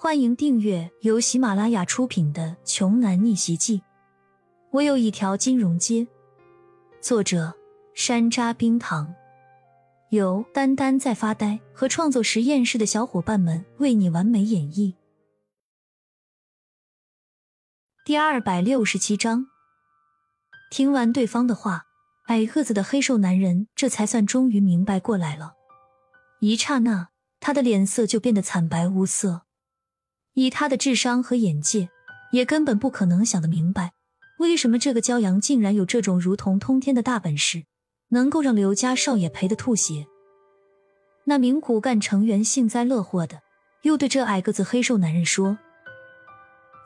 欢迎订阅由喜马拉雅出品的《穷男逆袭记》。我有一条金融街。作者：山楂冰糖，由丹丹在发呆和创作实验室的小伙伴们为你完美演绎。第二百六十七章。听完对方的话，矮个子的黑瘦男人这才算终于明白过来了。一刹那，他的脸色就变得惨白无色。以他的智商和眼界，也根本不可能想得明白，为什么这个骄阳竟然有这种如同通天的大本事，能够让刘家少爷赔得吐血。那名骨干成员幸灾乐祸的，又对这矮个子黑瘦男人说：“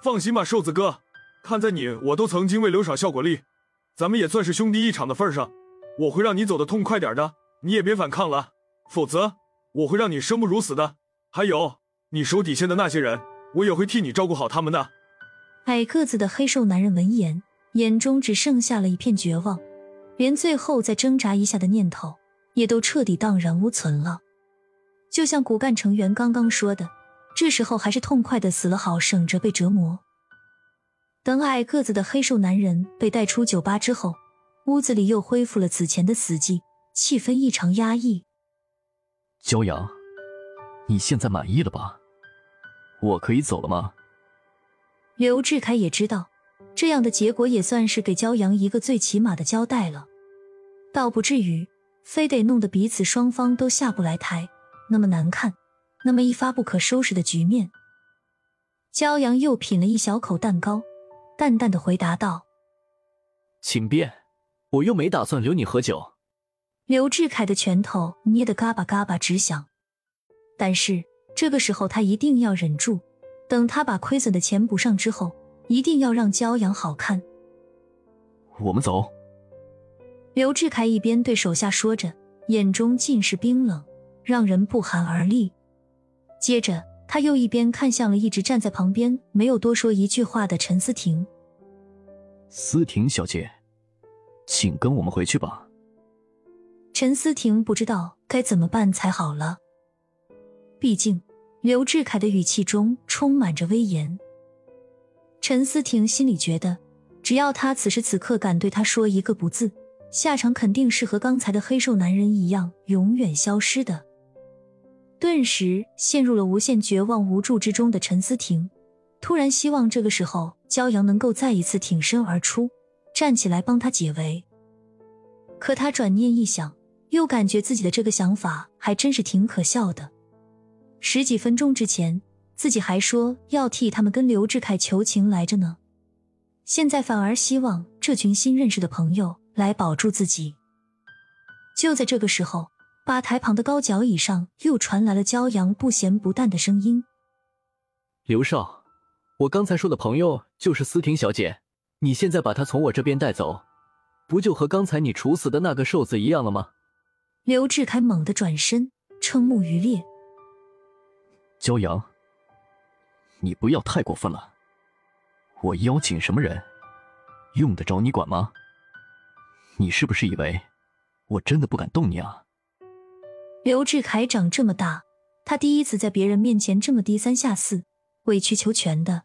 放心吧，瘦子哥，看在你我都曾经为刘少效过力，咱们也算是兄弟一场的份上，我会让你走得痛快点的，你也别反抗了，否则我会让你生不如死的。还有，你手底下的那些人。”我也会替你照顾好他们的。矮个子的黑瘦男人闻言，眼中只剩下了一片绝望，连最后再挣扎一下的念头也都彻底荡然无存了。就像骨干成员刚刚说的，这时候还是痛快的死了好，省着被折磨。等矮个子的黑瘦男人被带出酒吧之后，屋子里又恢复了此前的死寂，气氛异常压抑。骄阳，你现在满意了吧？我可以走了吗？刘志凯也知道，这样的结果也算是给骄阳一个最起码的交代了，倒不至于非得弄得彼此双方都下不来台，那么难看，那么一发不可收拾的局面。骄阳又品了一小口蛋糕，淡淡的回答道：“请便，我又没打算留你喝酒。”刘志凯的拳头捏得嘎巴嘎巴直响，但是。这个时候，他一定要忍住，等他把亏损的钱补上之后，一定要让骄阳好看。我们走。刘志凯一边对手下说着，眼中尽是冰冷，让人不寒而栗。接着，他又一边看向了一直站在旁边没有多说一句话的陈思婷。思婷小姐，请跟我们回去吧。陈思婷不知道该怎么办才好了。毕竟，刘志凯的语气中充满着威严。陈思婷心里觉得，只要他此时此刻敢对他说一个不字，下场肯定是和刚才的黑瘦男人一样，永远消失的。顿时陷入了无限绝望无助之中的陈思婷，突然希望这个时候骄阳能够再一次挺身而出，站起来帮他解围。可他转念一想，又感觉自己的这个想法还真是挺可笑的。十几分钟之前，自己还说要替他们跟刘志凯求情来着呢，现在反而希望这群新认识的朋友来保住自己。就在这个时候，吧台旁的高脚椅上又传来了骄阳不咸不淡的声音：“刘少，我刚才说的朋友就是思婷小姐，你现在把她从我这边带走，不就和刚才你处死的那个瘦子一样了吗？”刘志凯猛地转身，瞠目欲裂。骄阳，你不要太过分了。我邀请什么人，用得着你管吗？你是不是以为我真的不敢动你啊？刘志凯长这么大，他第一次在别人面前这么低三下四、委曲求全的。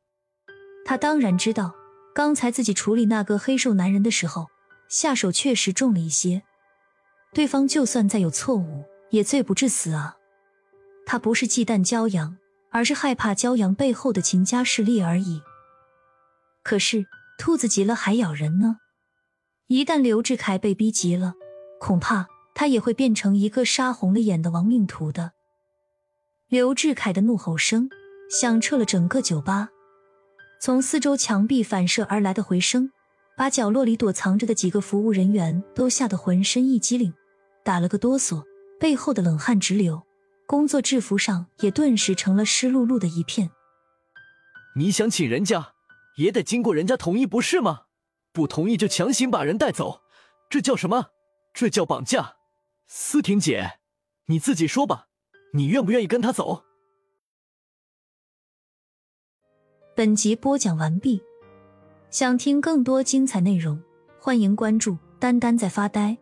他当然知道，刚才自己处理那个黑瘦男人的时候，下手确实重了一些。对方就算再有错误，也罪不至死啊。他不是忌惮骄阳，而是害怕骄阳背后的秦家势力而已。可是兔子急了还咬人呢，一旦刘志凯被逼急了，恐怕他也会变成一个杀红了眼的亡命徒的。刘志凯的怒吼声响彻了整个酒吧，从四周墙壁反射而来的回声，把角落里躲藏着的几个服务人员都吓得浑身一激灵，打了个哆嗦，背后的冷汗直流。工作制服上也顿时成了湿漉漉的一片。你想请人家，也得经过人家同意，不是吗？不同意就强行把人带走，这叫什么？这叫绑架！思婷姐，你自己说吧，你愿不愿意跟他走？本集播讲完毕，想听更多精彩内容，欢迎关注“丹丹在发呆”。